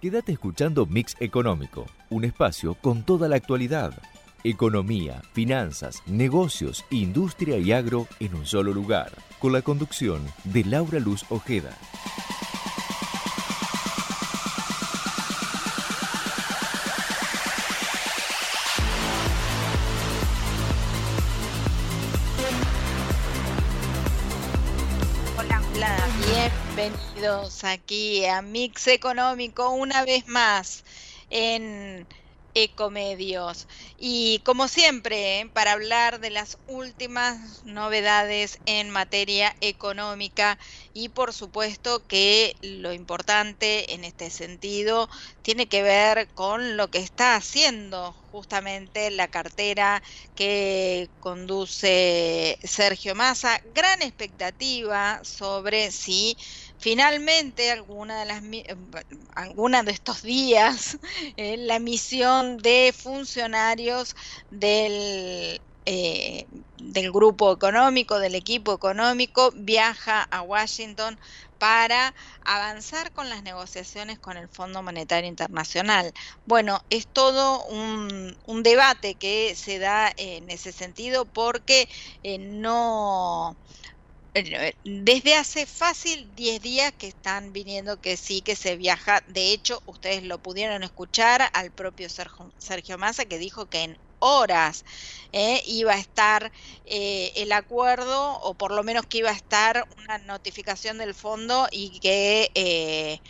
Quédate escuchando Mix Económico, un espacio con toda la actualidad. Economía, finanzas, negocios, industria y agro en un solo lugar, con la conducción de Laura Luz Ojeda. Aquí a Mix Económico una vez más en Ecomedios. Y como siempre, ¿eh? para hablar de las últimas novedades en materia económica y por supuesto que lo importante en este sentido tiene que ver con lo que está haciendo justamente la cartera que conduce Sergio Massa. Gran expectativa sobre si finalmente alguna de las de estos días eh, la misión de funcionarios del eh, del grupo económico, del equipo económico, viaja a Washington para avanzar con las negociaciones con el Fondo Monetario Internacional. Bueno, es todo un, debate que se da en ese sentido porque eh, no desde hace fácil 10 días que están viniendo que sí, que se viaja. De hecho, ustedes lo pudieron escuchar al propio Sergio Massa que dijo que en horas eh, iba a estar eh, el acuerdo o por lo menos que iba a estar una notificación del fondo y que eh,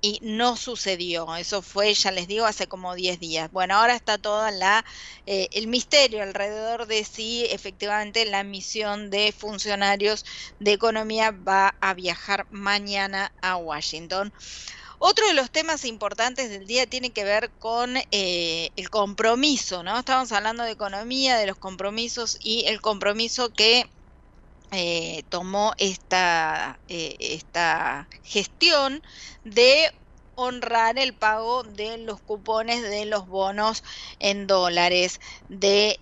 y no sucedió. Eso fue, ya les digo, hace como 10 días. Bueno, ahora está todo la, eh, el misterio alrededor de si efectivamente la misión de funcionarios de economía va a viajar mañana a Washington. Otro de los temas importantes del día tiene que ver con eh, el compromiso, ¿no? Estamos hablando de economía, de los compromisos y el compromiso que eh, tomó esta, eh, esta gestión de honrar el pago de los cupones de los bonos en dólares de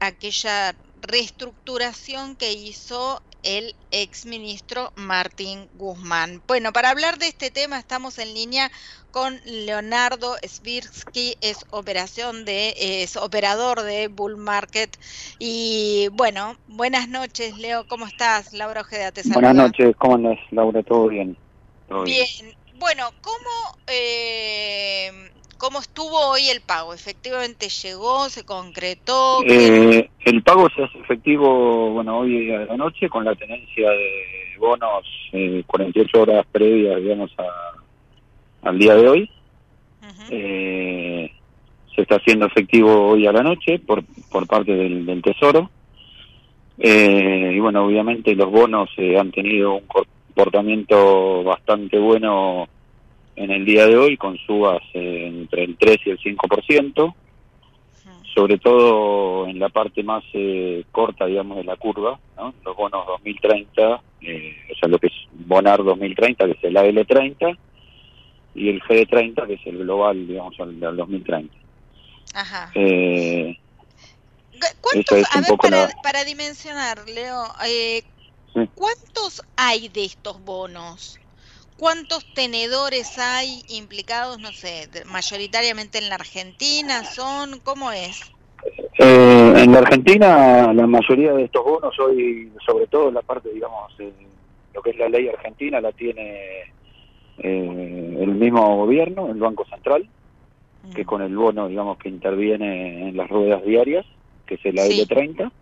aquella reestructuración que hizo el exministro Martín Guzmán. Bueno, para hablar de este tema estamos en línea con Leonardo Svirsky, es operación de es operador de Bull Market y bueno, buenas noches, Leo, ¿cómo estás? Laura Ojeda te saluda. Buenas noches, ¿cómo andas, Laura? ¿Todo bien? bien. Bueno, ¿cómo eh, ¿Cómo estuvo hoy el pago? ¿Efectivamente llegó, se concretó? Eh, el pago se hace efectivo, bueno, hoy a la noche con la tenencia de bonos eh, 48 horas previas, digamos, al día de hoy. eh, se está haciendo efectivo hoy a la noche por, por parte del, del Tesoro. Eh, y bueno, obviamente los bonos eh, han tenido un comportamiento bastante bueno en el día de hoy con subas entre el 3 y el 5%, sobre todo en la parte más eh, corta, digamos, de la curva, los bonos 2030, eh, o sea, lo que es Bonar 2030, que es el AL30, y el GD30, que es el global, digamos, al, 2030. Ajá. Eh, ¿Cuántos, a ver, para, para, dimensionar, Leo, eh, ¿cuántos hay de estos bonos? ¿Cuántos tenedores hay implicados, no sé, mayoritariamente en la Argentina? ¿Son? ¿Cómo es? Eh, en la Argentina, la mayoría de estos bonos hoy, sobre todo la parte, digamos, lo que es la ley argentina, la tiene eh, el mismo gobierno, el Banco Central, que mm. con el bono, digamos, que interviene en las ruedas diarias, que es el AL30.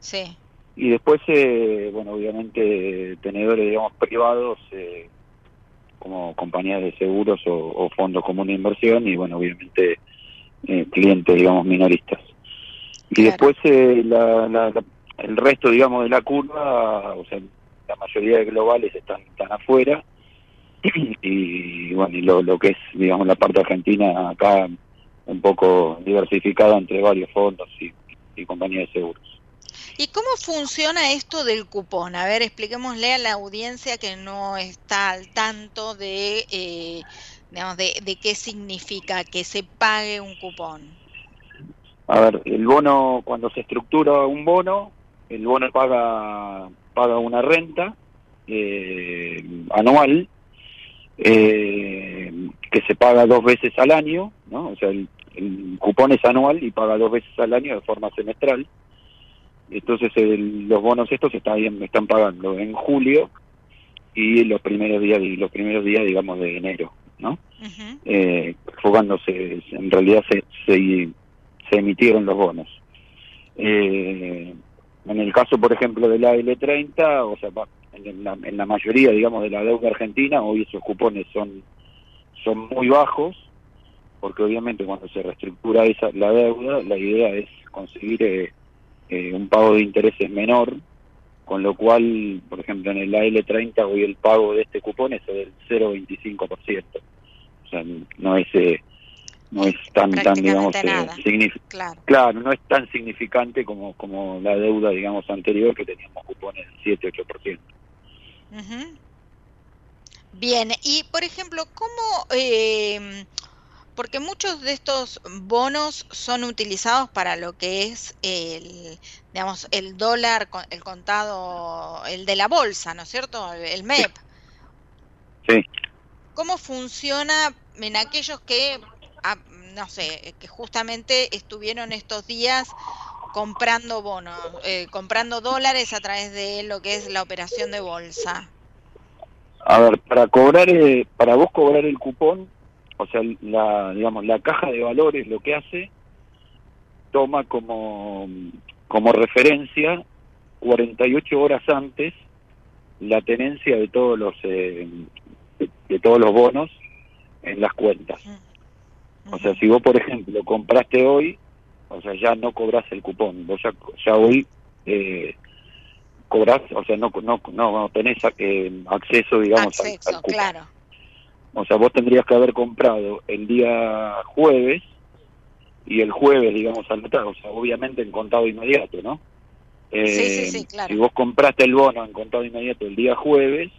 Sí. Y después, eh, bueno, obviamente, tenedores, digamos, privados. Como compañías de seguros o, fondos comunes de inversión y bueno obviamente eh, clientes digamos minoristas. Y después eh, el resto digamos de la curva o sea la mayoría de globales están están afuera. Y bueno y lo, lo que es digamos la parte argentina acá un poco diversificada entre varios fondos y compañías de seguros ¿Y cómo funciona esto del cupón? A ver, expliquémosle a la audiencia que no está al tanto de, eh, digamos, de, qué significa que se pague un cupón. A ver, el bono, cuando se estructura un bono, el bono paga, paga una renta eh, anual eh, que se paga dos veces al año, ¿no? O sea, el, cupón es anual y paga dos veces al año de forma semestral. Entonces los bonos estos están, están pagando en julio y los primeros días los primeros días digamos de enero, ¿no? eh, en realidad se, se, se emitieron los bonos. Eh, en el caso, por ejemplo, de la L30, o sea, en la, en la mayoría, digamos, de la deuda argentina, hoy esos cupones son, son muy bajos, porque obviamente cuando se reestructura esa, la deuda, la idea es conseguir eh, eh, un pago de intereses menor, con lo cual, por ejemplo, en el AL30 hoy el pago de este cupón es del 0,25%. O sea, no es... Eh, no es tan tan digamos eh, claro. no es tan significante como como la deuda digamos anterior que teníamos cupones del 7 8% bien y por ejemplo cómo eh, porque muchos de estos bonos son utilizados para lo que es el digamos el dólar el contado el de la bolsa no es cierto el MEP. Sí. Cómo funciona en aquellos que no sé, que justamente estuvieron estos días comprando bonos, eh, comprando dólares a través de lo que es la operación de bolsa. A ver, para cobrar, eh, para vos cobrar el cupón, o sea, la, digamos, la caja de valores lo que hace, toma como, como referencia 48 horas antes la tenencia de todos los eh, de, todos los bonos en las cuentas. O sea, si vos, por ejemplo, compraste hoy, o sea, ya no cobras el cupón. Vos ya, ya hoy eh, cobras, o sea, no, no, no tenés eh, acceso, digamos, al, cupón. Claro. O sea, vos tendrías que haber comprado el día jueves y el jueves, digamos, al o sea, obviamente en contado inmediato, ¿no? sí, sí, sí, eh, claro. Si vos compraste el bono en contado inmediato el día jueves,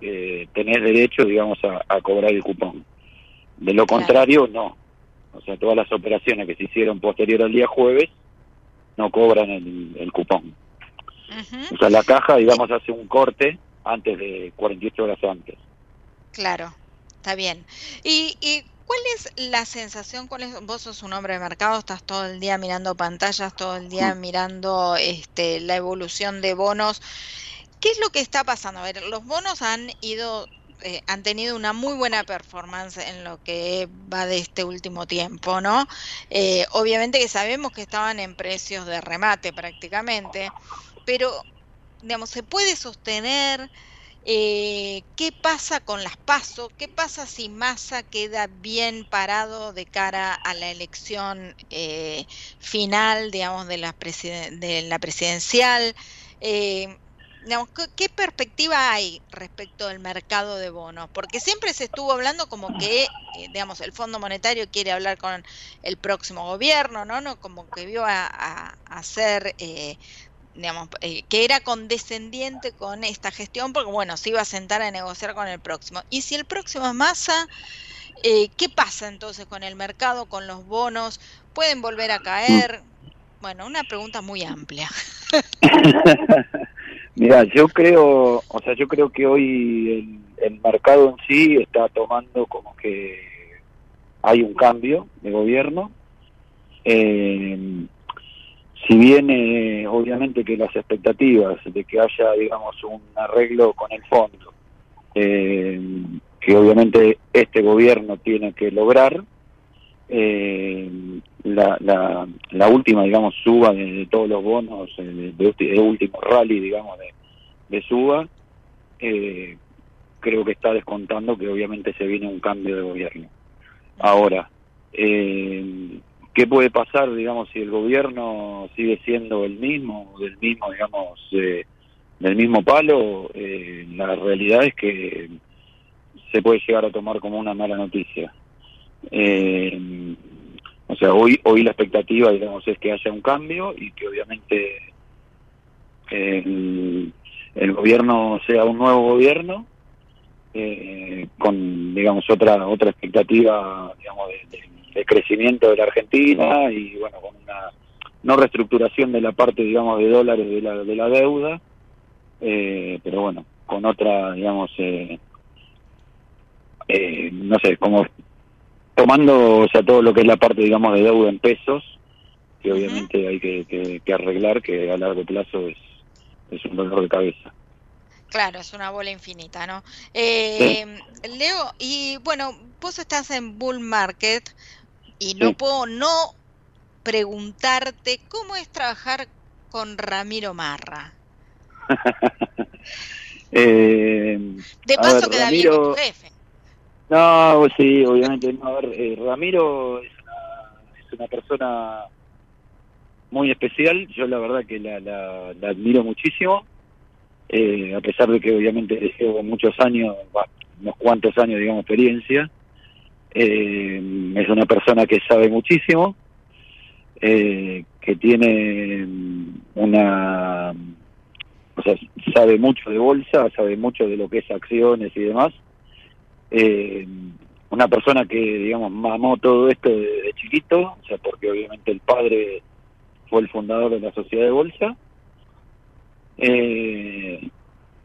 eh, tenés derecho, digamos, a, cobrar el cupón. De lo contrario, no. O sea, todas las operaciones que se hicieron posterior al día jueves no cobran el, cupón. O sea, la caja, digamos, hace un corte antes de 48 horas antes. Claro, está bien. ¿Y, y cuál es la sensación? Cuál es, vos sos un hombre de mercado, estás todo el día mirando pantallas, todo el día mm. mirando este, la evolución de bonos. ¿Qué es lo que está pasando? A ver, los bonos han ido eh, han tenido una muy buena performance en lo que va de este último tiempo, ¿no? Eh, obviamente que sabemos que estaban en precios de remate prácticamente, pero, digamos, se puede sostener. Eh, ¿Qué pasa con las pasos? ¿Qué pasa si Massa queda bien parado de cara a la elección final, digamos, de la, de la presidencial? ¿qué, perspectiva hay respecto al mercado de bonos? Porque siempre se estuvo hablando como que, eh, digamos, el Fondo Monetario quiere hablar con el próximo gobierno, ¿no? no como que vio a, hacer, eh, digamos, eh, que era condescendiente con esta gestión, porque, bueno, se iba a sentar a negociar con el próximo. Y si el próximo es Massa, ¿qué pasa entonces con el mercado, con los bonos? ¿Pueden volver a caer? Bueno, una pregunta muy amplia. Mira, yo creo, o sea, yo creo que hoy el, mercado en sí está tomando como que hay un cambio de gobierno. Eh, si bien eh, obviamente que las expectativas de que haya, digamos, un arreglo con el fondo, eh, que obviamente este gobierno tiene que lograr, la, la, la última, digamos, suba de, todos los bonos, eh, de, este último rally, digamos, de, de suba, eh, creo que está descontando que obviamente se viene un cambio de gobierno. Ahora, eh, ¿qué puede pasar, digamos, si el gobierno sigue siendo el mismo, del mismo, digamos, eh, del mismo palo? Eh, la realidad es que se puede llegar a tomar como una mala noticia. Eh, o sea, hoy hoy la expectativa, digamos, es que haya un cambio y que obviamente el, gobierno sea un nuevo gobierno eh, con, digamos, otra otra expectativa, digamos, de, crecimiento de la Argentina y, bueno, con una no reestructuración de la parte, digamos, de dólares de la, de la deuda, eh, pero bueno, con otra, digamos, eh, no sé, como tomando o sea todo lo que es la parte digamos de deuda en pesos que obviamente hay que, arreglar que a largo plazo es, es un dolor de cabeza. Claro, es una bola infinita, ¿no? Eh, Leo, y bueno, vos estás en Bull Market y no puedo no preguntarte cómo es trabajar con Ramiro Marra. Eh, de paso queda bien con tu jefe. No, sí, obviamente. No, a ver, eh, Ramiro es una, es una persona muy especial. Yo la verdad que la, la, admiro muchísimo. Eh, a pesar de que obviamente llevo muchos años, unos cuantos años, digamos, experiencia. Es una persona que sabe muchísimo, que tiene una o sea, sabe mucho de bolsa, sabe mucho de lo que es acciones y demás. Eh, una persona que, digamos, mamó todo esto de, chiquito, o sea, porque obviamente el padre fue el fundador de la sociedad de bolsa. Eh,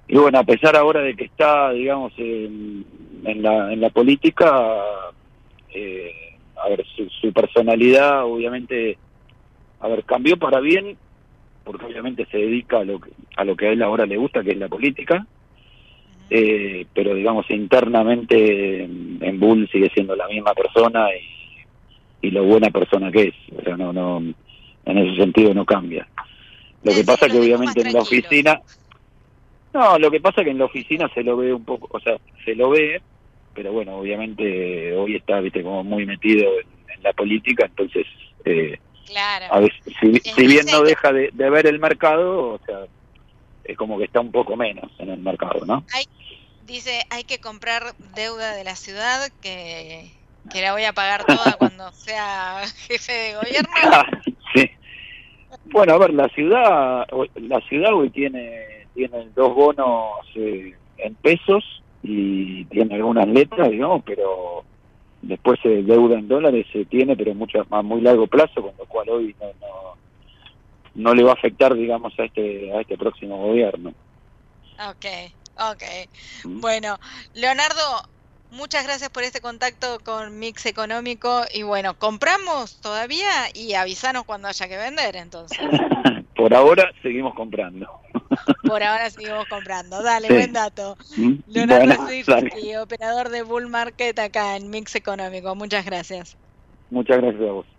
y bueno, a pesar ahora de que está, digamos, en, la, en la política, eh, a ver, su, su personalidad obviamente, a ver, cambió para bien porque obviamente se dedica a lo que, a lo que a él ahora le gusta, que es la política, eh, pero digamos internamente en, Bull sigue siendo la misma persona y, y lo buena persona que es, o sea, no, no, en ese sentido no cambia. Lo que pasa que obviamente en la oficina, no, lo que pasa que en la oficina se lo ve un poco, o sea, se lo ve, pero bueno, obviamente hoy está, viste, como muy metido en, la política, entonces eh, Claro. si, bien no deja de, ver el mercado, o sea, es como que está un poco menos en el mercado, ¿no? dice, hay que comprar deuda de la ciudad que, que la voy a pagar toda cuando sea jefe de gobierno. sí. Bueno, a ver, la ciudad, la ciudad hoy tiene, tiene dos bonos eh, en pesos y tiene algunas letras, digamos, pero después se deuda en dólares se tiene pero mucho a muy largo plazo con lo cual hoy no, no, le va a afectar digamos a este a este próximo gobierno. Okay okay mm. bueno Leonardo muchas gracias por este contacto con Mix Económico y bueno compramos todavía y avisanos cuando haya que vender entonces. Por ahora seguimos comprando por ahora seguimos comprando. Dale, buen dato. Mm, Leonardo bueno, operador de Bull Market acá en Mix Económico. Muchas gracias. Muchas gracias a vos.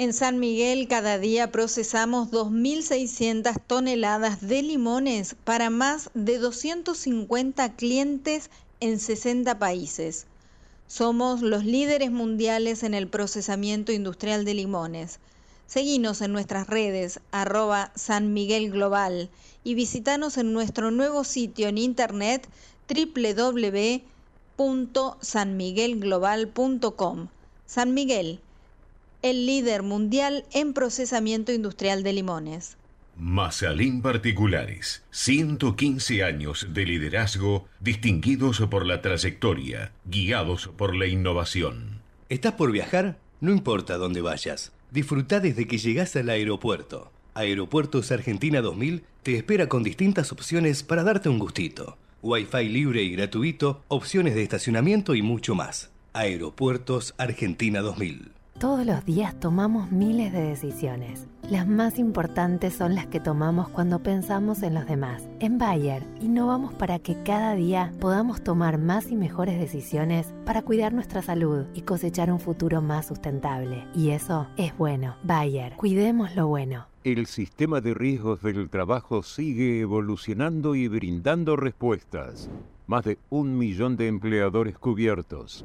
En San Miguel cada día procesamos 2.600 toneladas de limones para más de 250 clientes en 60 países. Somos los líderes mundiales en el procesamiento industrial de limones. Seguinos en nuestras redes arroba San Miguel Global y visitanos en nuestro nuevo sitio en internet www.sanmiguelglobal.com. San Miguel el líder mundial en procesamiento industrial de limones. Masalín Particulares, 115 años de liderazgo distinguidos por la trayectoria, guiados por la innovación. ¿Estás por viajar? No importa dónde vayas, disfruta desde que llegas al aeropuerto. Aeropuertos Argentina 2000 te espera con distintas opciones para darte un gustito Wi-Fi libre y gratuito, opciones de estacionamiento y mucho más. Aeropuertos Argentina 2000. Todos los días tomamos miles de decisiones. Las más importantes son las que tomamos cuando pensamos en los demás. En Bayer, innovamos para que cada día podamos tomar más y mejores decisiones para cuidar nuestra salud y cosechar un futuro más sustentable. Y eso es bueno. Bayer, cuidemos lo bueno. El sistema de riesgos del trabajo sigue evolucionando y brindando respuestas. Más de un millón de empleadores cubiertos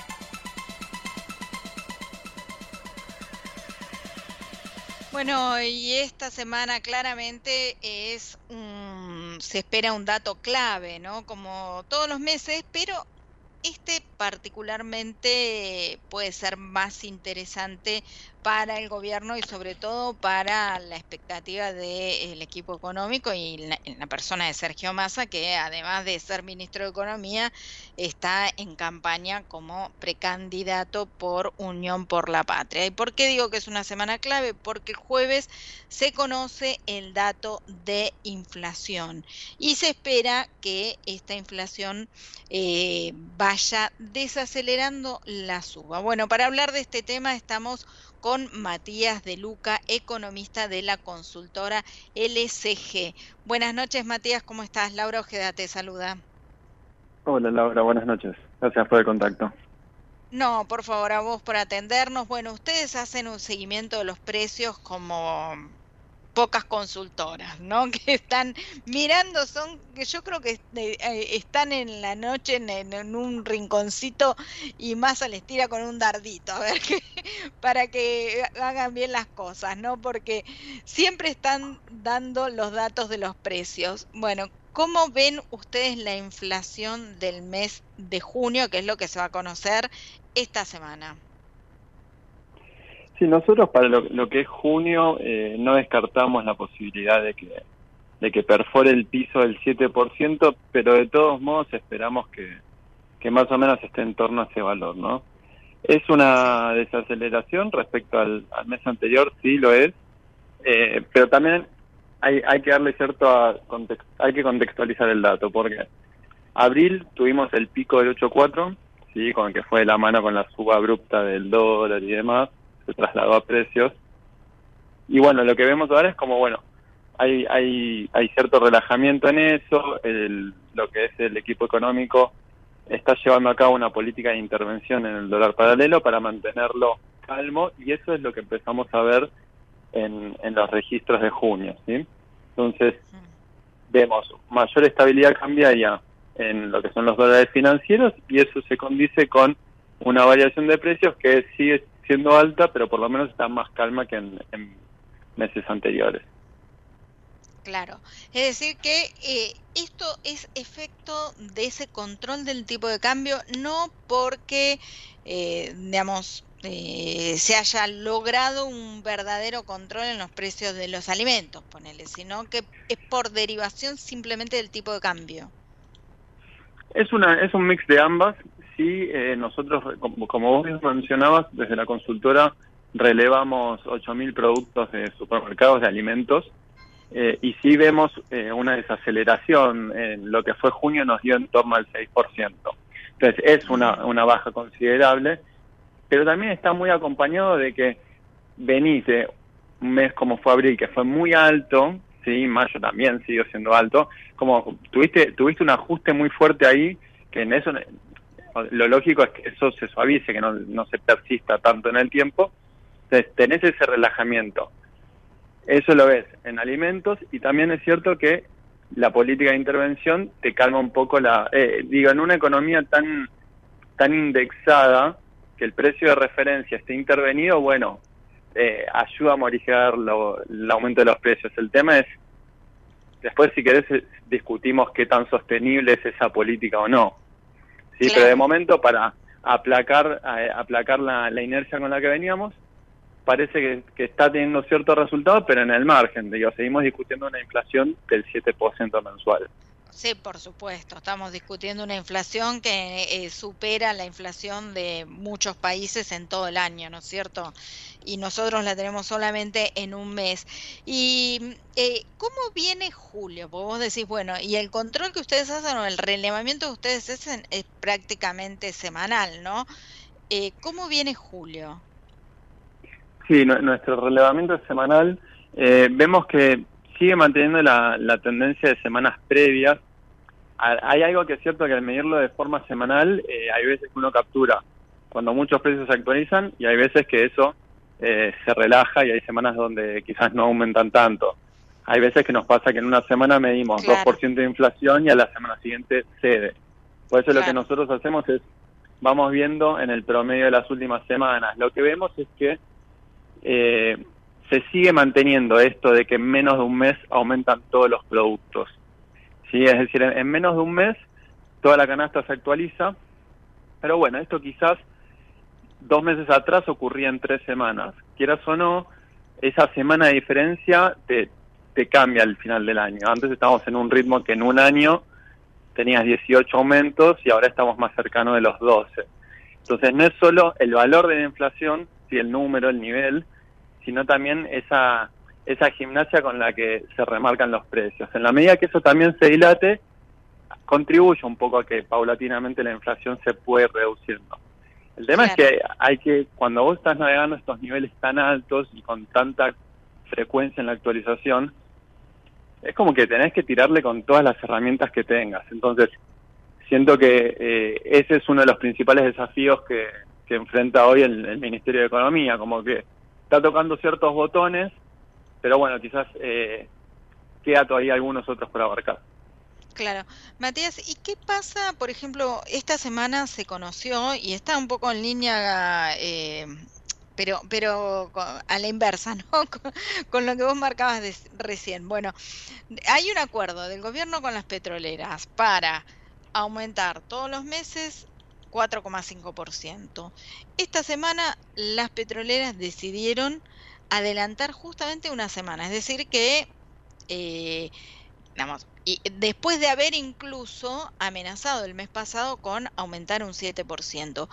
Bueno, y esta semana claramente es un, se espera un dato clave, ¿no? Como todos los meses, pero este particularmente puede ser más interesante para el gobierno y sobre todo para la expectativa del equipo económico y la, la, persona de Sergio Massa, que además de ser ministro de Economía, está en campaña como precandidato por Unión por la Patria. ¿Y por qué digo que es una semana clave? Porque el jueves se conoce el dato de inflación y se espera que esta inflación eh, vaya desacelerando la suba. Bueno, para hablar de este tema estamos con Matías de Luca, economista de la consultora LCG. Buenas noches, Matías, ¿cómo estás? Laura Ojeda te saluda. Hola, Laura, buenas noches. Gracias por el contacto. No, por favor, a vos por atendernos. Bueno, ustedes hacen un seguimiento de los precios como pocas consultoras, ¿no? Que están mirando, son, que yo creo que eh, están en la noche en, un rinconcito y más les tira con un dardito, a ver, que, para que hagan bien las cosas, ¿no? Porque siempre están dando los datos de los precios. Bueno, ¿cómo ven ustedes la inflación del mes de junio, que es lo que se va a conocer esta semana? Sí, nosotros para lo, que es junio eh, no descartamos la posibilidad de que, de que perfore el piso del 7%, pero de todos modos esperamos que, que más o menos esté en torno a ese valor, ¿no? Es una desaceleración respecto al, mes anterior, sí lo es, eh, pero también hay, hay que darle cierto a hay que contextualizar el dato, porque abril tuvimos el pico del 8.4, sí, con que fue de la mano con la suba abrupta del dólar y demás, se trasladó a precios. Y bueno, lo que vemos ahora es como, bueno, hay, hay, hay cierto relajamiento en eso, el, lo que es el equipo económico está llevando a cabo una política de intervención en el dólar paralelo para mantenerlo calmo y eso es lo que empezamos a ver en, en los registros de junio. ¿sí? Entonces, vemos mayor estabilidad cambiaria en lo que son los dólares financieros y eso se condice con una variación de precios que sigue siendo alta, pero por lo menos está más calma que en, meses anteriores. Claro, es decir que eh, esto es efecto de ese control del tipo de cambio, no porque, eh, digamos, eh, se haya logrado un verdadero control en los precios de los alimentos, ponele, sino que es por derivación simplemente del tipo de cambio. Es una es un mix de ambas sí, eh, nosotros, como, vos mencionabas, desde la consultora relevamos 8.000 productos de supermercados de alimentos eh, y sí vemos eh, una desaceleración. En lo que fue junio nos dio en torno al 6%. Entonces es una, una baja considerable, pero también está muy acompañado de que venís un mes como fue abril, que fue muy alto, sí, mayo también siguió siendo alto, como tuviste, tuviste un ajuste muy fuerte ahí, que en eso lo lógico es que eso se suavice, que no, no se persista tanto en el tiempo. Entonces, tenés ese relajamiento. Eso lo ves en alimentos y también es cierto que la política de intervención te calma un poco la... Eh, digo, en una economía tan, tan indexada que el precio de referencia esté intervenido, bueno, eh, ayuda a morigerar el aumento de los precios. El tema es, después si querés discutimos qué tan sostenible es esa política o no. Sí, pero de momento para aplacar, aplacar la, la inercia con la que veníamos, parece que, está teniendo ciertos resultados, pero en el margen. Digo, seguimos discutiendo una inflación del 7% mensual. Sí, por supuesto. Estamos discutiendo una inflación que eh, supera la inflación de muchos países en todo el año, ¿no es cierto? Y nosotros la tenemos solamente en un mes. ¿Y eh, cómo viene julio? Porque vos decís, bueno, y el control que ustedes hacen o el relevamiento que ustedes hacen es prácticamente semanal, ¿no? Eh, ¿Cómo viene julio? Sí, nuestro relevamiento es semanal. Eh, vemos que sigue manteniendo la, tendencia de semanas previas. Hay algo que es cierto que al medirlo de forma semanal, eh, hay veces que uno captura cuando muchos precios se actualizan y hay veces que eso eh, se relaja y hay semanas donde quizás no aumentan tanto. Hay veces que nos pasa que en una semana medimos 2% de inflación y a la semana siguiente cede. Por eso lo que nosotros hacemos es, vamos viendo en el promedio de las últimas semanas. Lo que vemos es que eh, se sigue manteniendo esto de que en menos de un mes aumentan todos los productos. ¿sí? Es decir, en, menos de un mes toda la canasta se actualiza, pero bueno, esto quizás dos meses atrás ocurría en tres semanas. Quieras o no, esa semana de diferencia te, te cambia al final del año. Antes estábamos en un ritmo que en un año tenías 18 aumentos y ahora estamos más cercanos de los 12. Entonces no es solo el valor de la inflación, el número, el nivel, sino también esa, esa gimnasia con la que se remarcan los precios. En la medida que eso también se dilate, contribuye un poco a que paulatinamente la inflación se puede reduciendo. El tema es que hay que, cuando vos estás navegando estos niveles tan altos y con tanta frecuencia en la actualización, es como que tenés que tirarle con todas las herramientas que tengas. Entonces, siento que eh, ese es uno de los principales desafíos que, que enfrenta hoy el, Ministerio de Economía, como que está tocando ciertos botones, pero bueno, quizás eh, queda todavía algunos otros por abarcar. Claro. Matías, ¿y qué pasa, por ejemplo, esta semana se conoció y está un poco en línea, eh, pero, pero a la inversa, ¿no? Con, lo que vos marcabas recién. Bueno, hay un acuerdo del gobierno con las petroleras para aumentar todos los meses 4,5%. Esta semana las petroleras decidieron adelantar justamente una semana, es decir que, eh, y después de haber incluso amenazado el mes pasado con aumentar un 7%.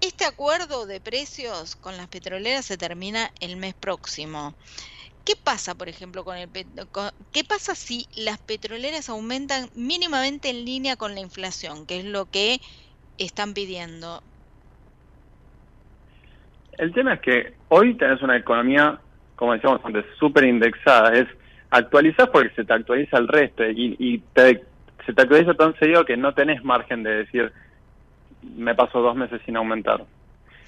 Este acuerdo de precios con las petroleras se termina el mes próximo. ¿Qué pasa, por ejemplo, con el qué pasa si las petroleras aumentan mínimamente en línea con la inflación, que es lo que están pidiendo? El tema es que hoy tenés una economía, como decíamos antes, súper indexada. Es actualizar porque se te actualiza el resto y, se te actualiza tan seguido que no tenés margen de decir, me paso dos meses sin aumentar.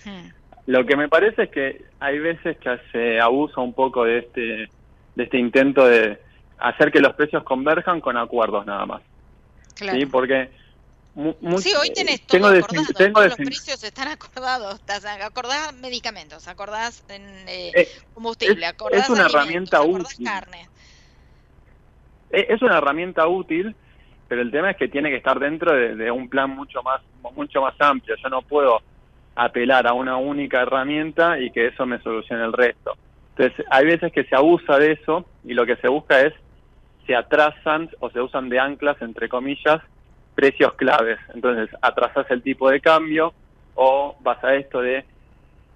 Hmm. Lo que me parece es que hay veces que se abusa un poco de este, de este intento de hacer que los precios converjan con acuerdos nada más. ¿Sí? Porque sí, hoy tenés todo acordado, todos los precios están acordados, acordás medicamentos, acordás en, eh, eh, combustible, acordás es una herramienta útil. carne. Es una herramienta útil, pero el tema es que tiene que estar dentro de, un plan mucho más mucho más amplio. Yo no puedo apelar a una única herramienta y que eso me solucione el resto. Entonces, hay veces que se abusa de eso y lo que se busca es se atrasan o se usan de anclas entre comillas precios claves. Entonces, atrasas el tipo de cambio o vas a esto de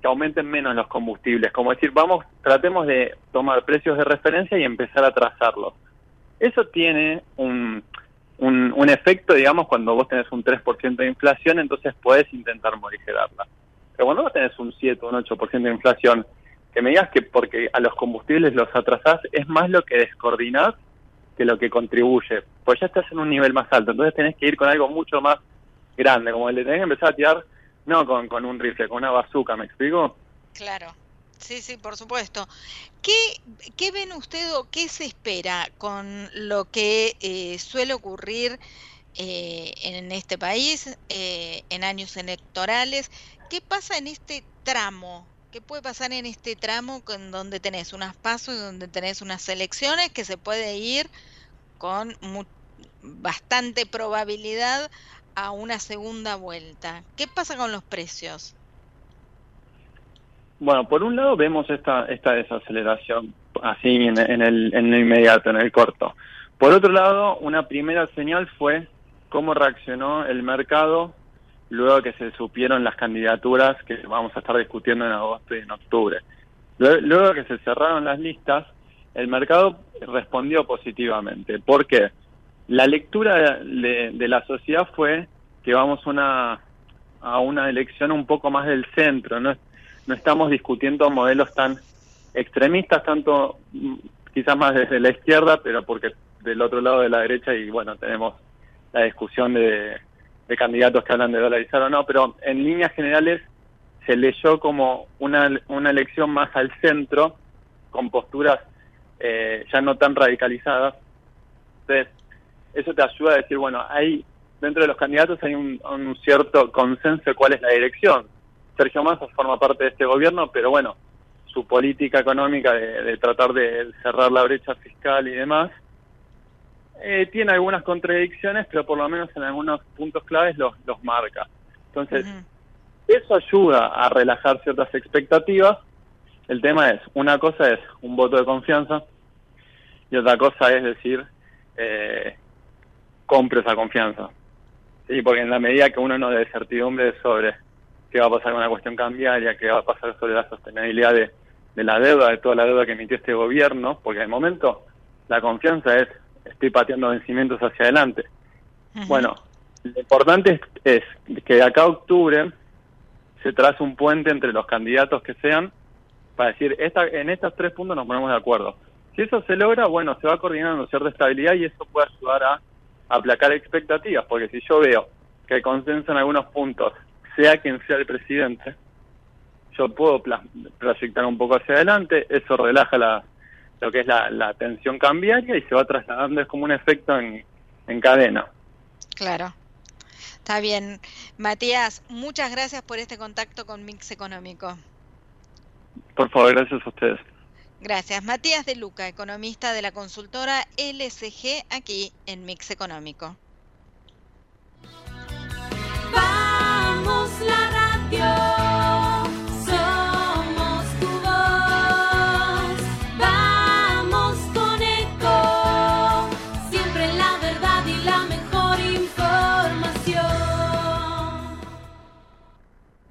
que aumenten menos los combustibles. Como decir, vamos, tratemos de tomar precios de referencia y empezar a trazarlos. Eso tiene un, un, efecto, digamos, cuando vos tenés un 3% de inflación, entonces puedes intentar morigerarla. Pero cuando vos tenés un 7 o un 8% de inflación, que me digas que porque a los combustibles los atrasás, es más lo que descoordinás que lo que contribuye, pues ya estás en un nivel más alto, entonces tenés que ir con algo mucho más grande, como el de tenés que empezar a tirar, no con, con un rifle, con una bazooka, ¿me explico? Claro, Sí, sí, por supuesto. ¿Qué, qué ven usted o qué se espera con lo que eh, suele ocurrir eh, en este país eh, en años electorales? ¿Qué pasa en este tramo? ¿Qué puede pasar en este tramo con donde tenés unas pasos y donde tenés unas elecciones que se puede ir con bastante probabilidad a una segunda vuelta? ¿Qué pasa con los precios? Bueno, por un lado vemos esta, esta desaceleración así en, el, en el inmediato, en el corto. Por otro lado, una primera señal fue cómo reaccionó el mercado luego que se supieron las candidaturas que vamos a estar discutiendo en agosto y en octubre. Luego, que se cerraron las listas, el mercado respondió positivamente. ¿Por qué? La lectura de, la sociedad fue que vamos una, a una elección un poco más del centro, no, no estamos discutiendo modelos tan extremistas, tanto mm, quizás más desde la izquierda, pero porque del otro lado de la derecha y bueno, tenemos la discusión de, candidatos que hablan de dolarizar o no, pero en líneas generales se leyó como una, una elección más al centro, con posturas eh, ya no tan radicalizadas. Entonces, eso te ayuda a decir, bueno, hay dentro de los candidatos hay un, un cierto consenso de cuál es la dirección. Sergio Massa forma parte de este gobierno, pero bueno, su política económica de, tratar de cerrar la brecha fiscal y demás, eh, tiene algunas contradicciones, pero por lo menos en algunos puntos claves los, los marca. Entonces, eso ayuda a relajar ciertas expectativas. El tema es, una cosa es un voto de confianza y otra cosa es decir, eh, compre esa confianza. Sí, porque en la medida que uno no dé certidumbre sobre qué va a pasar con la cuestión cambiaria, qué va a pasar sobre la sostenibilidad de, la deuda, de toda la deuda que emitió este gobierno, porque de momento la confianza es, estoy pateando vencimientos hacia adelante. Bueno, lo importante es, que de acá a octubre se trace un puente entre los candidatos que sean para decir, esta, en estos tres puntos nos ponemos de acuerdo. Si eso se logra, bueno, se va coordinando cierta estabilidad y eso puede ayudar a aplacar expectativas, porque si yo veo que hay consenso en algunos puntos sea quien sea el presidente, yo puedo proyectar un poco hacia adelante, eso relaja la, lo que es la, tensión cambiaria y se va trasladando, es como un efecto en, en cadena. Claro. Está bien. Matías, muchas gracias por este contacto con Mix Económico. Por favor, gracias a ustedes. Gracias. Matías de Luca, economista de la consultora LSG, aquí en Mix Económico.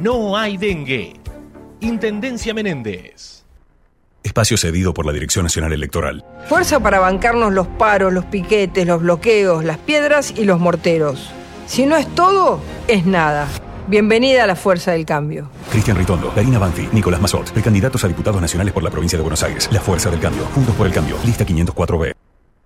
no hay dengue. Intendencia Menéndez. Espacio cedido por la Dirección Nacional Electoral. Fuerza para bancarnos los paros, los piquetes, los bloqueos, las piedras y los morteros. Si no es todo, es nada. Bienvenida a la Fuerza del Cambio. Cristian Ritondo, Karina Banfi, Nicolás Mazot, precandidatos a diputados nacionales por la provincia de Buenos Aires. La Fuerza del Cambio. Juntos por el Cambio. Lista 504B.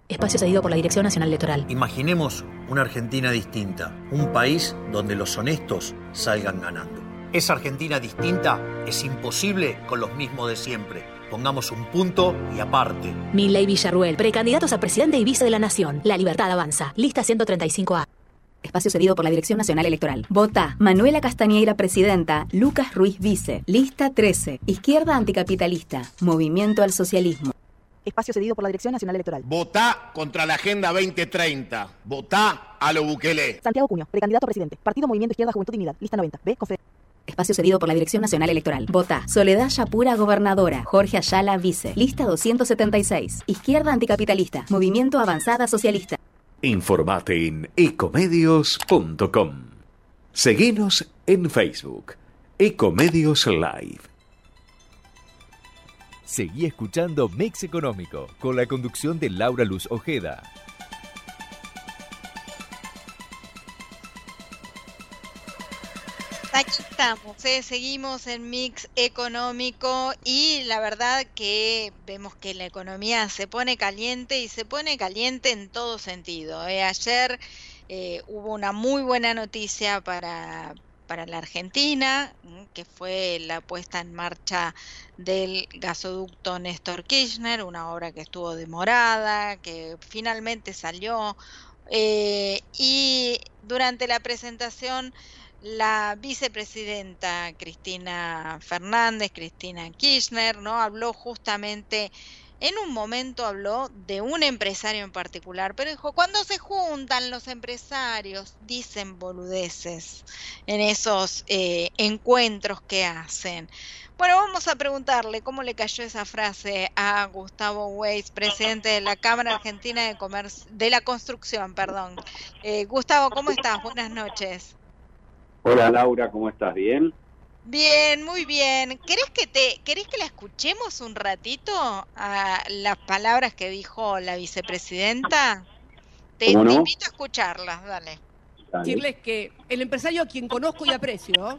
Espacio cedido por la Dirección Nacional Electoral. Imaginemos una Argentina distinta. Un país donde los honestos salgan ganando. Esa Argentina distinta es imposible con los mismos de siempre Pongamos un punto y aparte. Milley Villarruel, precandidatos a presidente y vice de la Nación. La libertad avanza. Lista 135A. Espacio cedido por la Dirección Nacional Electoral. Vota Manuela Castañeira, presidenta. Lucas Ruiz, vice. Lista 13. Izquierda anticapitalista. Movimiento al socialismo. Espacio cedido por la Dirección Nacional Electoral. Votá contra la Agenda 2030. Votá a lo Bukele. Santiago Cuño, precandidato a presidente. Partido Movimiento Izquierda Juventud Dignidad. Lista 90. B. Confeder Espacio cedido por la Dirección Nacional Electoral. Vota Soledad Yapura, gobernadora. Jorge Ayala, vice. Lista 276. Izquierda anticapitalista. Movimiento Avanzada Socialista. Informate en ecomedios.com. Seguinos en Facebook. Ecomedios Live. Seguí escuchando Mix Económico con la conducción de Laura Luz Ojeda. Estamos, ¿eh? seguimos en mix económico y la verdad que vemos que la economía se pone caliente y se pone caliente en todo sentido. ¿eh? Ayer eh, hubo una muy buena noticia para, para la Argentina, que fue la puesta en marcha del gasoducto Néstor Kirchner, una obra que estuvo demorada, que finalmente salió. y durante la presentación la vicepresidenta Cristina Fernández, Cristina Kirchner, ¿no? Habló justamente, en un momento habló de un empresario en particular, pero dijo, cuando se juntan los empresarios, dicen boludeces en esos eh, encuentros que hacen. Bueno, vamos a preguntarle cómo le cayó esa frase a Gustavo Weiss, presidente de la Cámara Argentina de Comercio, de la Construcción, perdón. Eh, Gustavo, ¿cómo estás? Buenas noches. Hola Laura, ¿cómo estás? ¿Bien? Bien, muy bien. ¿Querés que te querés que la escuchemos un ratito a las palabras que dijo la vicepresidenta? Te, te invito a escucharlas, dale. Decirles que el empresario a quien conozco y aprecio,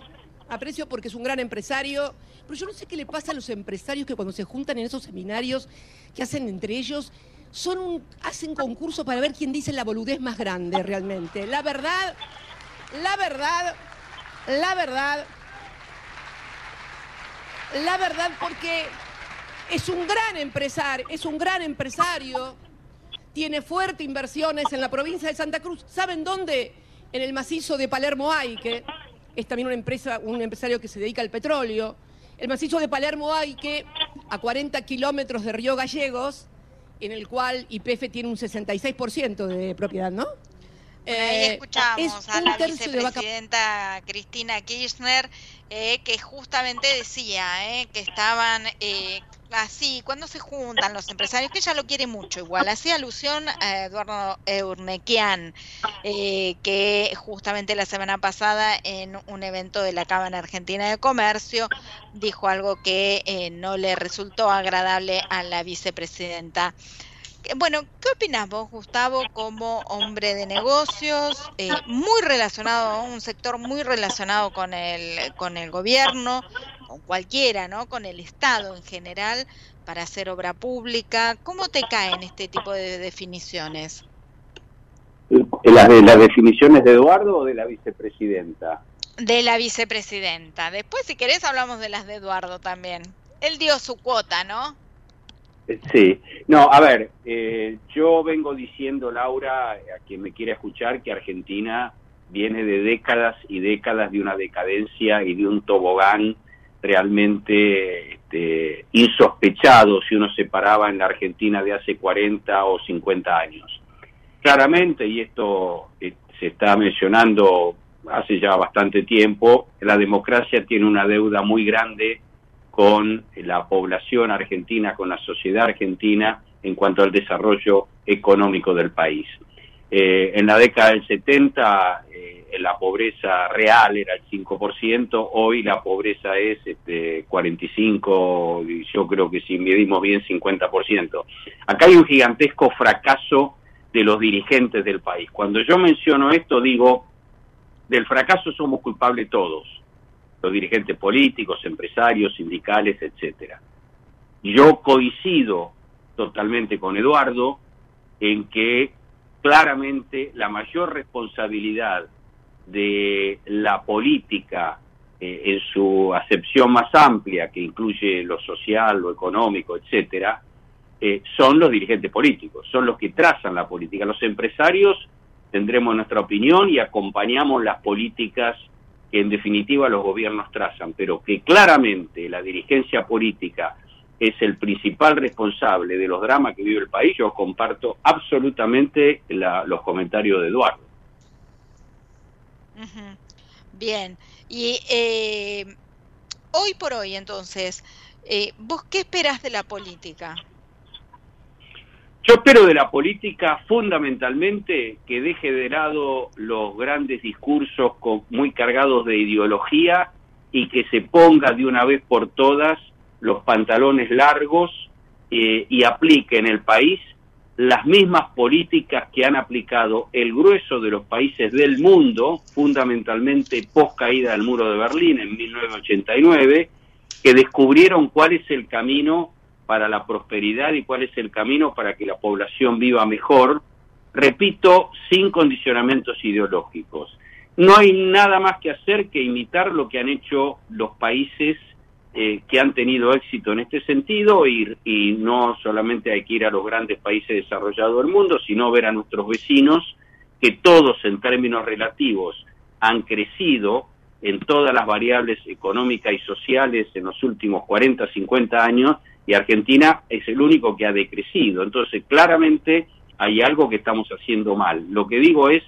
aprecio porque es un gran empresario, pero yo no sé qué le pasa a los empresarios que cuando se juntan en esos seminarios que hacen entre ellos, son un, hacen concurso para ver quién dice la boludez más grande realmente. La verdad, la verdad, la verdad, la verdad porque es un gran empresario, es un gran empresario, tiene fuertes inversiones en la provincia de Santa Cruz. ¿Saben dónde? En el macizo de Palermo hay, que es también una empresa, un empresario que se dedica al petróleo. El macizo de Palermo hay que a 40 kilómetros de Río Gallegos, en el cual IPF tiene un 66% de propiedad, ¿no? Ahí Eh, escuchamos es a la vicepresidenta Cristina Kirchner eh, que justamente decía eh, que estaban eh, así, cuando se juntan los empresarios, que ella lo quiere mucho igual, hacía alusión a Eduardo Eurnequian, eh, que justamente la semana pasada en un evento de la Cámara Argentina de Comercio dijo algo que eh, no le resultó agradable a la vicepresidenta. Eh, Bueno, ¿qué opinas vos, Gustavo, como hombre de negocios, eh, muy relacionado, un sector muy relacionado con el, con el gobierno, con cualquiera, ¿no? Con el Estado en general, para hacer obra pública? ¿Cómo te caen este tipo de definiciones? ¿Las, de, ¿Las definiciones de Eduardo o de la vicepresidenta? De la vicepresidenta. Después, si querés, hablamos de las de Eduardo también. Él dio su cuota, ¿no? Sí, no, a ver, eh, yo vengo diciendo, Laura, a quien me quiera escuchar, que Argentina viene de décadas y décadas de una decadencia y de un tobogán realmente este, insospechado si uno se paraba en la Argentina de hace 40 o 50 años. Claramente, y esto eh, se está mencionando hace ya bastante tiempo, la democracia tiene una deuda muy grande con la población argentina, con la sociedad argentina en cuanto al desarrollo económico del país. Eh, en la década del 70 eh, la pobreza real era el 5%, hoy la pobreza es este, 45, y yo creo que si medimos bien 50%. Acá hay un gigantesco fracaso de los dirigentes del país. Cuando yo menciono esto digo, del fracaso somos culpables todos los dirigentes políticos, empresarios, sindicales, etcétera. Yo coincido totalmente con Eduardo en que claramente la mayor responsabilidad de la política eh, en su acepción más amplia, que incluye lo social, lo económico, etcétera, eh, son los dirigentes políticos, son los que trazan la política. Los empresarios tendremos nuestra opinión y acompañamos las políticas que en definitiva los gobiernos trazan, pero que claramente la dirigencia política es el principal responsable de los dramas que vive el país, yo comparto absolutamente la- los comentarios de Eduardo. Bien. Y eh, hoy por hoy, entonces, eh, ¿vos qué esperás de la política? Yo espero de la política fundamentalmente que deje de lado los grandes discursos muy cargados de ideología y que se ponga de una vez por todas los pantalones largos eh, y aplique en el país las mismas políticas que han aplicado el grueso de los países del mundo, fundamentalmente post caída del muro de Berlín en 1989, que descubrieron cuál es el camino para la prosperidad y cuál es el camino para que la población viva mejor, repito, sin condicionamientos ideológicos. No hay nada más que hacer que imitar lo que han hecho los países eh, que han tenido éxito en este sentido y, no solamente hay que ir a los grandes países desarrollados del mundo, sino ver a nuestros vecinos que todos en términos relativos han crecido en todas las variables económicas y sociales en los últimos 40, 50 años y Argentina es el único que ha decrecido. Entonces, claramente hay algo que estamos haciendo mal. Lo que digo es,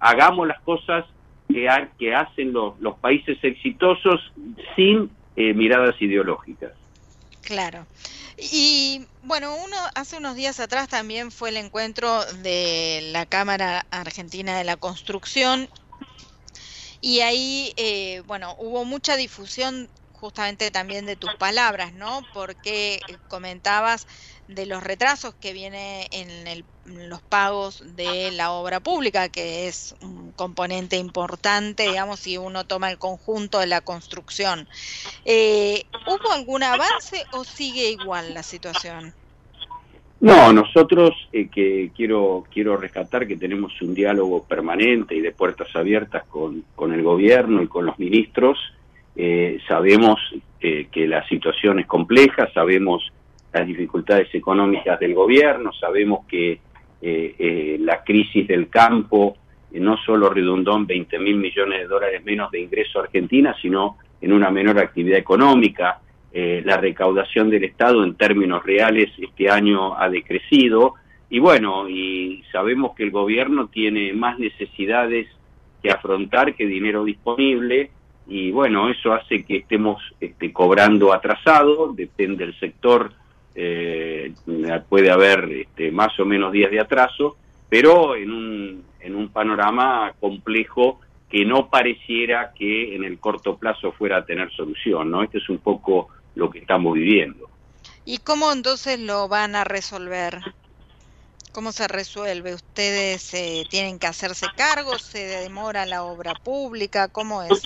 hagamos las cosas que, ha- que hacen los, los países exitosos sin eh, miradas ideológicas. Claro. Y bueno, uno hace unos días atrás también fue el encuentro de la Cámara Argentina de la Construcción y ahí, eh, bueno, hubo mucha difusión justamente también de tus palabras, ¿no? Porque comentabas de los retrasos que viene en, el- los pagos de la obra pública, que es un componente importante, digamos, si uno toma el conjunto de la construcción. Eh, ¿Hubo algún avance o sigue igual la situación? No, nosotros eh, que quiero quiero rescatar que tenemos un diálogo permanente y de puertas abiertas con, con el gobierno y con los ministros. Eh, sabemos eh, que la situación es compleja, sabemos las dificultades económicas del gobierno, sabemos que eh, eh, la crisis del campo no solo redundó en 20 mil millones de dólares menos de ingreso a Argentina, sino en una menor actividad económica. La recaudación del Estado en términos reales este año ha decrecido y bueno, y sabemos que el gobierno tiene más necesidades que afrontar que dinero disponible y bueno, eso hace que estemos este, cobrando atrasado, depende del sector, eh, puede haber este, más o menos días de atraso, pero en un, en un panorama complejo que no pareciera que en el corto plazo fuera a tener solución, ¿no? Este es un poco lo que estamos viviendo. ¿Y cómo entonces lo van a resolver? ¿Cómo se resuelve? ¿Ustedes eh, tienen que hacerse cargo? ¿Se demora la obra pública? ¿Cómo es?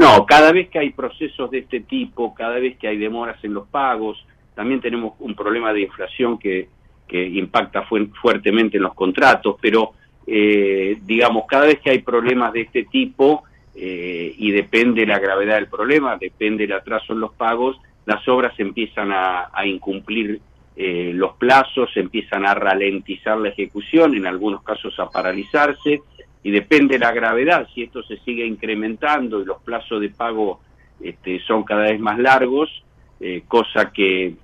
No, cada vez que hay procesos de este tipo, cada vez que hay demoras en los pagos, también tenemos un problema de inflación que, impacta fu- fuertemente en los contratos, pero eh, digamos, cada vez que hay problemas de este tipo, eh, y depende la gravedad del problema, depende el atraso en los pagos, las obras empiezan a, a incumplir eh, los plazos, empiezan a ralentizar la ejecución, en algunos casos a paralizarse, y depende la gravedad, si esto se sigue incrementando y los plazos de pago este, son cada vez más largos, eh, cosa que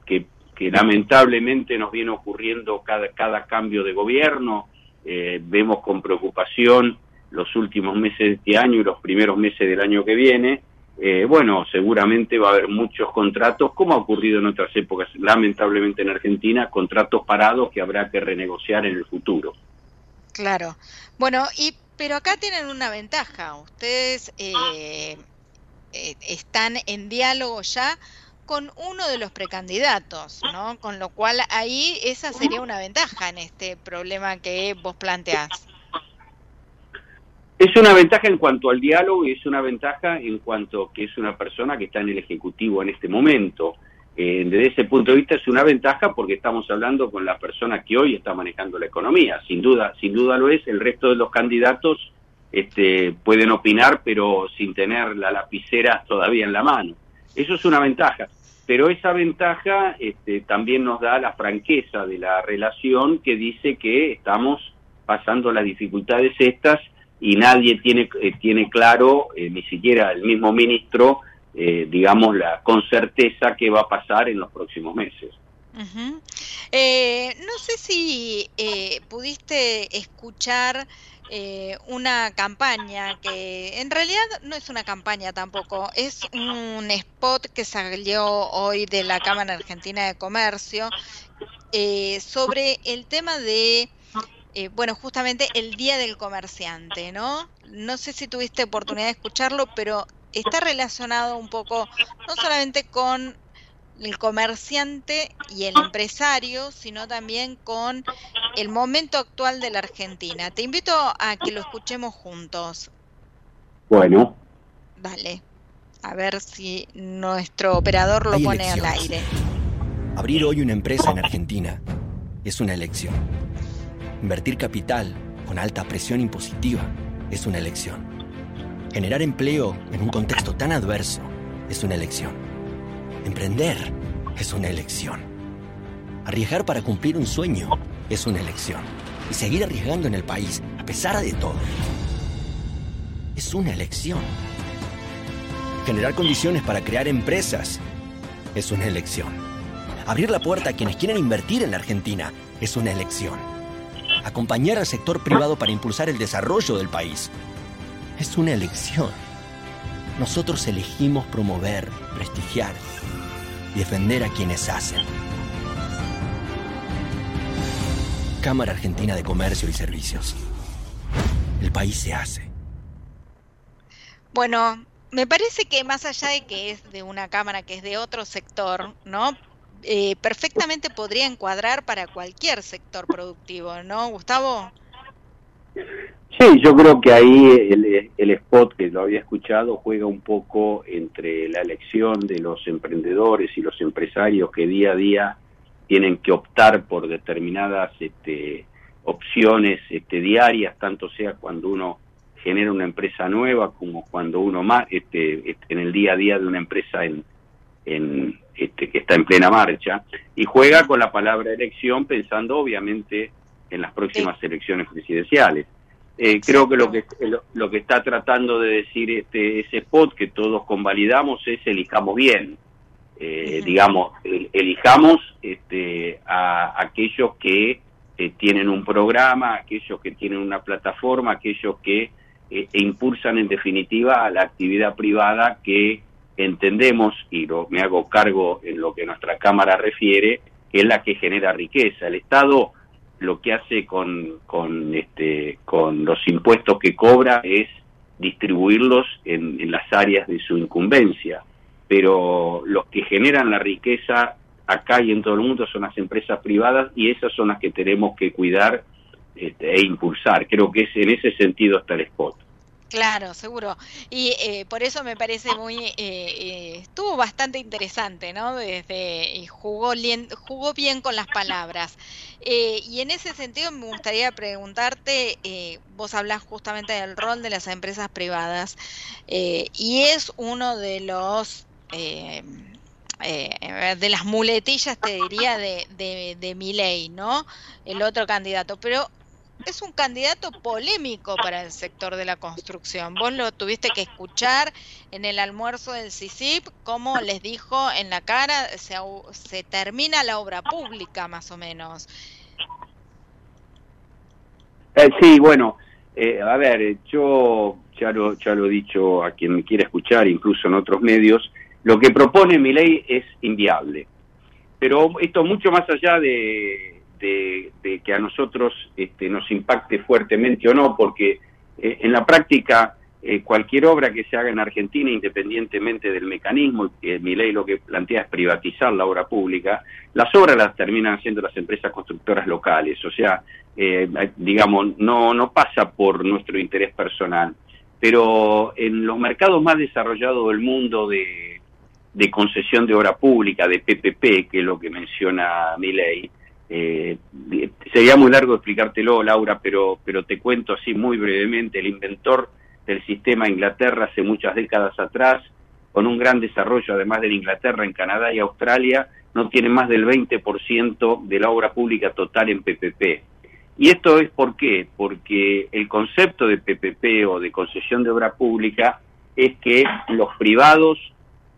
lamentablemente nos viene ocurriendo cada, cada cambio de gobierno, eh, vemos con preocupación los últimos meses de este año y los primeros meses del año que viene, eh, bueno, seguramente va a haber muchos contratos, como ha ocurrido en otras épocas, lamentablemente en Argentina, contratos parados que habrá que renegociar en el futuro. Claro. Bueno, y pero acá tienen una ventaja. Ustedes eh, eh, están en diálogo ya con uno de los precandidatos, ¿no? Con lo cual ahí esa sería una ventaja en este problema que vos planteás. Es una ventaja en cuanto al diálogo y es una ventaja en cuanto que es una persona que está en el Ejecutivo en este momento. Eh, desde ese punto de vista es una ventaja porque estamos hablando con la persona que hoy está manejando la economía. Sin duda, sin duda lo es. El resto de los candidatos este, pueden opinar, pero sin tener la lapicera todavía en la mano. Eso es una ventaja. Pero esa ventaja este, también nos da la franqueza de la relación que dice que estamos pasando las dificultades estas y nadie tiene, eh, tiene claro, eh, ni siquiera el mismo ministro, eh, digamos, la, con certeza qué va a pasar en los próximos meses. Eh, no sé si eh, pudiste escuchar eh, una campaña que en realidad no es una campaña tampoco, es un spot que salió hoy de la Cámara Argentina de Comercio eh, sobre el tema de, eh, bueno, justamente el Día del Comerciante, ¿no? No sé si tuviste oportunidad de escucharlo, pero está relacionado un poco no solamente con el comerciante y el empresario, sino también con el momento actual de la Argentina. Te invito a que lo escuchemos juntos. Bueno, Dale, a ver si nuestro operador lo Hay pone al aire. Abrir hoy una empresa en Argentina es una elección. Invertir capital con alta presión impositiva es una elección. Generar empleo en un contexto tan adverso es una elección. Emprender es una elección. Arriesgar para cumplir un sueño es una elección. Y seguir arriesgando en el país, a pesar de todo, es una elección. Generar condiciones para crear empresas es una elección. Abrir la puerta a quienes quieren invertir en la Argentina es una elección. Acompañar al sector privado para impulsar el desarrollo del país es una elección. Nosotros elegimos promover, prestigiar y defender a quienes hacen. Cámara Argentina de Comercio y Servicios. El país se hace. Bueno, me parece que más allá de que es de una cámara que es de otro sector, ¿no? Eh, perfectamente podría encuadrar para cualquier sector productivo, ¿no, Gustavo? Sí, yo creo que ahí el, spot que lo había escuchado juega un poco entre la elección de los emprendedores y los empresarios que día a día tienen que optar por determinadas este, opciones este, diarias, tanto sea cuando uno genera una empresa nueva como cuando uno más este, este, en el día a día de una empresa en, en este, que está en plena marcha. Y juega con la palabra elección pensando obviamente en las próximas elecciones presidenciales. Eh, creo que lo que lo, lo que está tratando de decir este ese spot que todos convalidamos es elijamos bien, Eh, digamos el- elijamos este a aquellos que eh, tienen un programa, aquellos que tienen una plataforma, aquellos que eh, e impulsan en definitiva a la actividad privada que entendemos y lo, me hago cargo en lo que nuestra cámara refiere que es la que genera riqueza. El Estado lo que hace con, con, este, con los impuestos que cobra es distribuirlos en, las áreas de su incumbencia, pero los que generan la riqueza acá y en todo el mundo son las empresas privadas y esas son las que tenemos que cuidar este, e impulsar. Creo que es, en ese sentido está el spot. Claro, seguro. Y eh, por eso me parece muy, eh, eh, estuvo bastante interesante, ¿no? Desde, y jugó, lien- jugó bien con las palabras. Y en ese sentido me gustaría preguntarte, vos hablas justamente del rol de las empresas privadas y es uno de los... eh, de las muletillas, te diría, de, de, de Milei, ¿no? El otro candidato. Pero es un candidato polémico para el sector de la construcción. Vos lo tuviste que escuchar en el almuerzo del CICIP, como les dijo en la cara, se, se termina la obra pública más o menos. Eh, sí, bueno, eh, a ver, yo ya lo, ya lo he dicho a quien me quiera escuchar, incluso en otros medios, lo que propone mi ley es inviable. Pero esto mucho más allá de, de- de que a nosotros este, nos impacte fuertemente o no, porque eh, en la práctica eh, cualquier obra que se haga en Argentina, independientemente del mecanismo, que mi ley lo que plantea es privatizar la obra pública, las obras las terminan haciendo las empresas constructoras locales, o sea, eh, digamos, no, no pasa por nuestro interés personal, pero en los mercados más desarrollados del mundo de, de concesión de obra pública, de PPP, que es lo que menciona mi ley, eh, sería muy largo explicártelo, Laura, pero, pero te cuento así muy brevemente, el inventor del sistema Inglaterra hace muchas décadas atrás, con un gran desarrollo además de Inglaterra, en Canadá y Australia, no tiene más del 20% de la obra pública total en PPP. Y esto es por qué? Porque el concepto de PPP o de concesión de obra pública es que los privados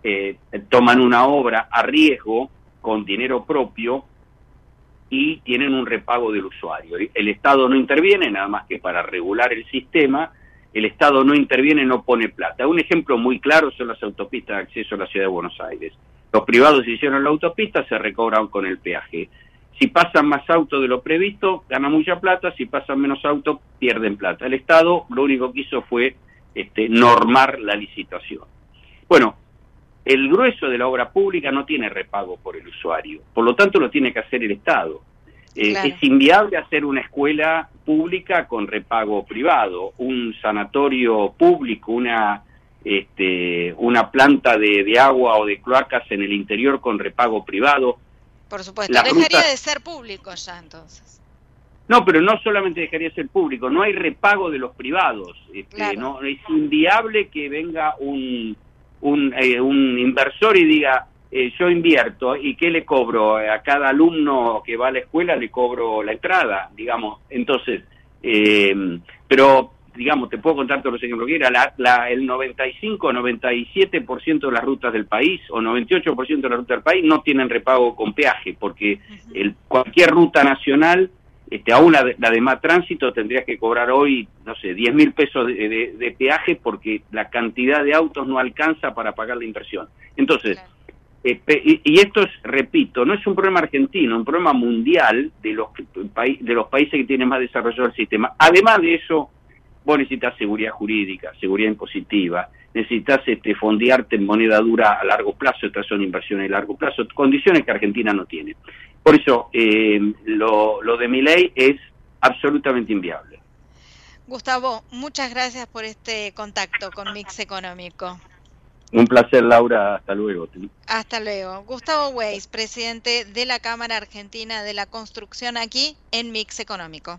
eh, toman una obra a riesgo con dinero propio y tienen un repago del usuario. El Estado no interviene nada más que para regular el sistema, el Estado no interviene, no pone plata. Un ejemplo muy claro son las autopistas de acceso a la ciudad de Buenos Aires. Los privados hicieron la autopista, se recobran con el peaje. Si pasan más autos de lo previsto, ganan mucha plata, si pasan menos autos, pierden plata. El Estado lo único que hizo fue este, normar la licitación. Bueno, el grueso de la obra pública no tiene repago por el usuario, por lo tanto lo tiene que hacer el Estado. Eh, Claro. Es inviable hacer una escuela pública con repago privado, un sanatorio público, una este, una planta de, de agua o de cloacas en el interior con repago privado. Por supuesto, La dejaría ruta- de ser público ya entonces. No, pero no solamente dejaría de ser público, no hay repago de los privados. Este, Claro. no, es inviable que venga un, un, eh, un inversor y diga, eh, yo invierto y ¿qué le cobro? A cada alumno que va a la escuela le cobro la entrada, digamos. Entonces, eh, pero digamos, te puedo contar todos los ejemplos que era, la, la, el 95, 97% de las rutas del país o 98% de las rutas del país no tienen repago con peaje, porque el, cualquier ruta nacional, este, aún la de, la de más tránsito, tendrías que cobrar hoy, no sé, 10 mil pesos de, de- de peaje porque la cantidad de autos no alcanza para pagar la inversión. Entonces, eh, y, y esto es, repito, no es un problema argentino, es un problema mundial de los, de los países que tienen más desarrollado el sistema. Además de eso, vos necesitas seguridad jurídica, seguridad impositiva, necesitas este, fondearte en moneda dura a largo plazo, estas son inversiones a largo plazo, condiciones que Argentina no tiene. Por eso, eh, lo, lo de mi ley es absolutamente inviable. Gustavo, muchas gracias por este contacto con Mix Económico. Un placer, Laura, hasta luego. Hasta luego. Gustavo Weiss, presidente de la Cámara Argentina de la Construcción aquí en Mix Económico.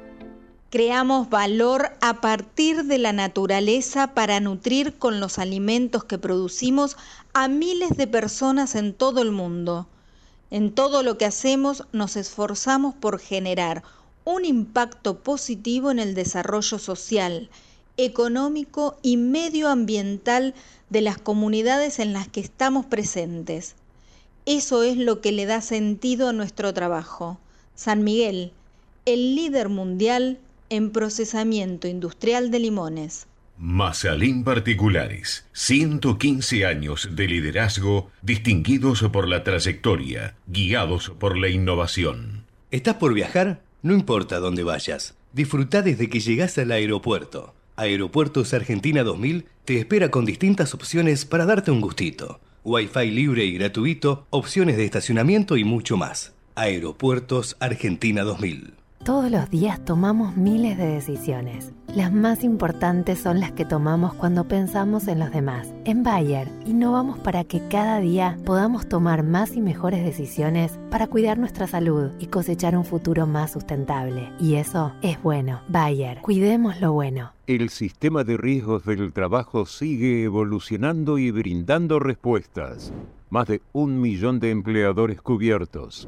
Creamos valor a partir de la naturaleza para nutrir con los alimentos que producimos a miles de personas en todo el mundo. En todo lo que hacemos nos esforzamos por generar un impacto positivo en el desarrollo social, económico y medioambiental de las comunidades en las que estamos presentes. Eso es lo que le da sentido a nuestro trabajo. San Miguel, el líder mundial en procesamiento industrial de limones. Masalín Particulares, 115 años de liderazgo distinguidos por la trayectoria, guiados por la innovación. ¿Estás por viajar? No importa dónde vayas. Disfruta desde que llegas al aeropuerto. Aeropuertos Argentina 2000 te espera con distintas opciones para darte un gustito. Wi-Fi libre y gratuito, opciones de estacionamiento y mucho más. Aeropuertos Argentina 2000. Todos los días tomamos miles de decisiones. Las más importantes son las que tomamos cuando pensamos en los demás. En Bayer, innovamos para que cada día podamos tomar más y mejores decisiones para cuidar nuestra salud y cosechar un futuro más sustentable. Y eso es bueno. Bayer, cuidemos lo bueno. El sistema de riesgos del trabajo sigue evolucionando y brindando respuestas. más de un millón de empleadores cubiertos,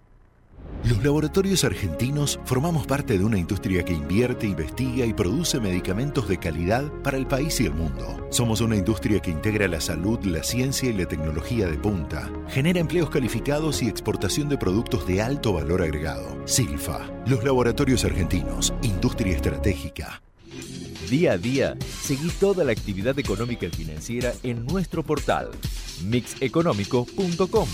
Los laboratorios argentinos formamos parte de una industria que invierte, investiga y produce medicamentos de calidad para el país y el mundo. Somos una industria que integra la salud, la ciencia y la tecnología de punta. Genera empleos calificados y exportación de productos de alto valor agregado. Silfa, los laboratorios argentinos, industria estratégica. Día a día, seguí toda la actividad económica y financiera en nuestro portal mixeconómico.com.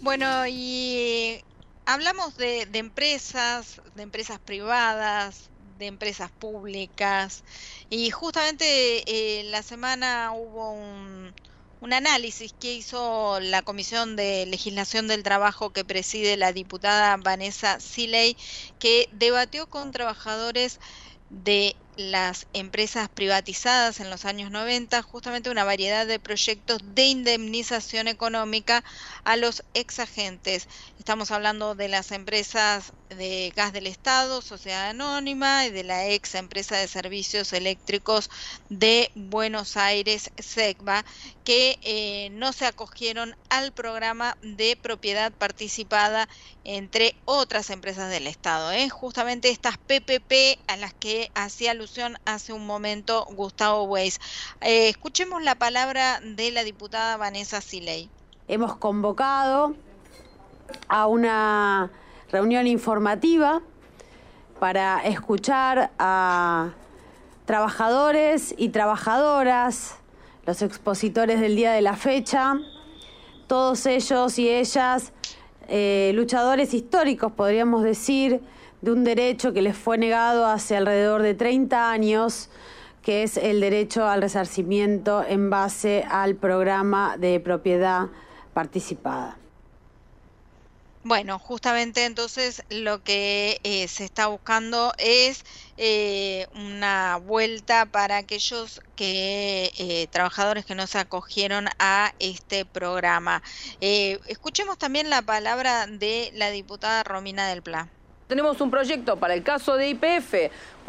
Bueno, y hablamos de, empresas, de empresas privadas, de empresas públicas, y justamente eh, la semana hubo un, un análisis que hizo la Comisión de Legislación del Trabajo que preside la diputada Vanessa Siley, que debatió con trabajadores de las empresas privatizadas en los años 90 justamente una variedad de proyectos de indemnización económica a los exagentes. Estamos hablando de las empresas de gas del Estado, Sociedad Anónima y de la ex empresa de servicios eléctricos de Buenos Aires, SECBA, que eh, no se acogieron al programa de propiedad participada entre otras empresas del Estado. ¿eh? Justamente estas PPP a las que hacía alusión hace un momento Gustavo Weiss. Eh, escuchemos la palabra de la diputada Vanessa Siley. Hemos convocado a una reunión informativa para escuchar a trabajadores y trabajadoras, los expositores del día de la fecha, todos ellos y ellas, eh, luchadores históricos, podríamos decir, de un derecho que les fue negado hace alrededor de 30 años, que es el derecho al resarcimiento en base al programa de propiedad participada. Bueno, justamente entonces lo que eh, se está buscando es eh, una vuelta para aquellos que eh, trabajadores que no se acogieron a este programa. escuchemos también la palabra de la diputada Romina del Pla. Tenemos un proyecto para el caso de IPF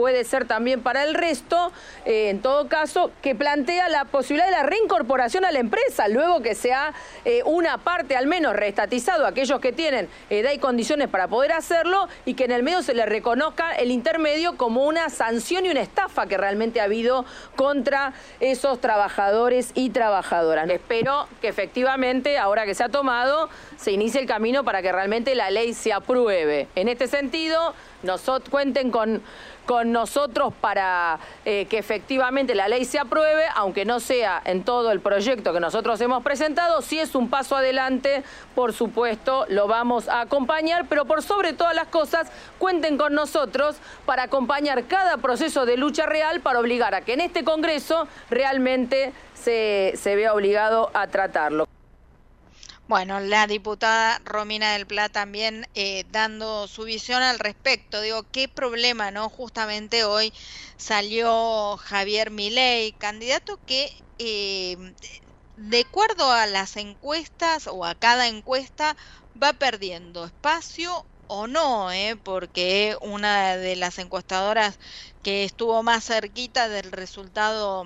puede ser también para el resto, eh, en todo caso, que plantea la posibilidad de la reincorporación a la empresa, luego que sea eh, una parte al menos reestatizado aquellos que tienen edad y condiciones para poder hacerlo y que en el medio se le reconozca el intermedio como una sanción y una estafa que realmente ha habido contra esos trabajadores y trabajadoras. Espero que efectivamente, ahora que se ha tomado, se inicie el camino para que realmente la ley se apruebe. En este sentido, nosotros cuenten con con nosotros para eh, que efectivamente la ley se apruebe, aunque no sea en todo el proyecto que nosotros hemos presentado, si es un paso adelante, por supuesto, lo vamos a acompañar, pero por sobre todas las cosas, cuenten con nosotros para acompañar cada proceso de lucha real para obligar a que en este Congreso realmente se, se vea obligado a tratarlo. Bueno, la diputada Romina del Pla también eh, dando su visión al respecto. Digo, qué problema, ¿no? Justamente hoy salió Javier Milei, candidato que, eh, de acuerdo a las encuestas o a cada encuesta, va perdiendo espacio o no, ¿eh? porque una de las encuestadoras que estuvo más cerquita del resultado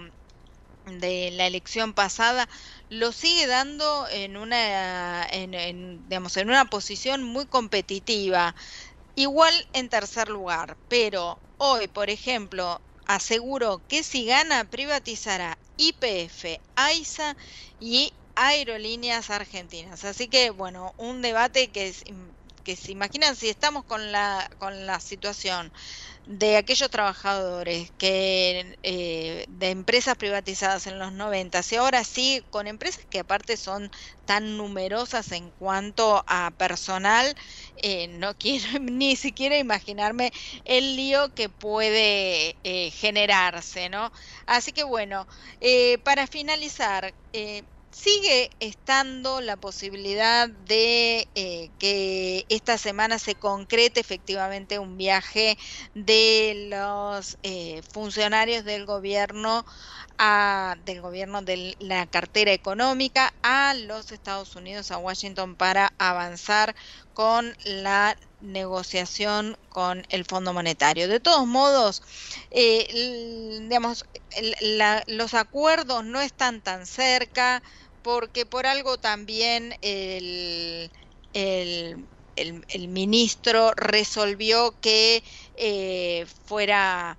de la elección pasada lo sigue dando en una en, digamos en una posición muy competitiva igual en tercer lugar pero hoy por ejemplo aseguro que si gana privatizará IPF AISA y Aerolíneas Argentinas. Así que bueno un debate que que se imaginan si estamos con la con la situación de aquellos trabajadores que eh, de empresas privatizadas en los 90 y ahora sí con empresas que aparte son tan numerosas en cuanto a personal, eh, no quiero ni siquiera imaginarme el lío que puede eh, generarse, ¿no? Así que bueno, para finalizar, sigue estando la posibilidad de eh, que esta semana se concrete efectivamente un viaje de los eh, funcionarios del gobierno a, del gobierno de la cartera económica a los Estados Unidos, a Washington, para avanzar con la negociación con el Fondo Monetario. De todos modos, eh, digamos, los acuerdos no están tan cerca porque por algo también el, el, ministro resolvió que eh, fuera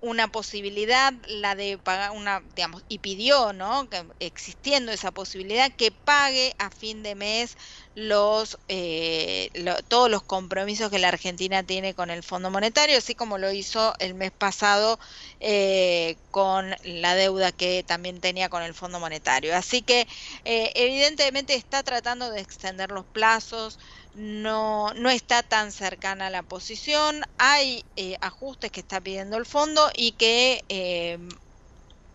una posibilidad, la de pagar una, digamos, y pidió, ¿no? Que existiendo esa posibilidad, que pague a fin de mes los eh, todos los compromisos que la Argentina tiene con el Fondo Monetario, así como lo hizo el mes pasado eh, con la deuda que también tenía con el Fondo Monetario. Así que eh, evidentemente está tratando de extender los plazos, no, no está tan cercana a la posición, hay eh, ajustes que está pidiendo el fondo y que eh,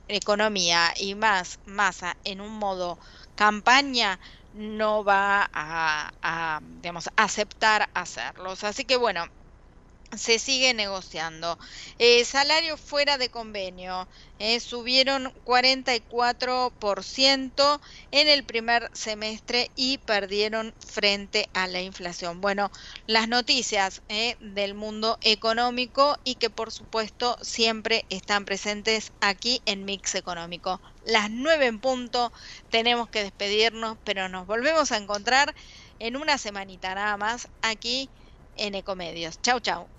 economía y más masa en un modo campaña no va a, a digamos, aceptar hacerlos. Así que bueno, se sigue negociando. Eh, salarios fuera de convenio eh, subieron 44% en el primer semestre y perdieron frente a la inflación. Bueno, las noticias eh, del mundo económico y que por supuesto siempre están presentes aquí en Mix Económico. Las nueve en punto, tenemos que despedirnos, pero nos volvemos a encontrar en una semanita nada más aquí en Ecomedios. Chau, chau.